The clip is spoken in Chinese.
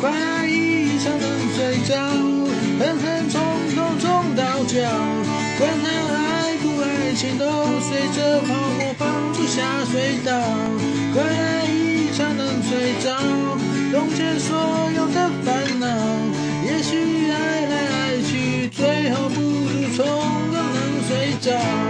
快一场能睡着，狠狠从头冲到脚，管他爱不爱情，都随着泡沫放出下水道。快一场能睡着，溶解所有的烦恼。也许爱来爱去，最后不如冲个能睡着。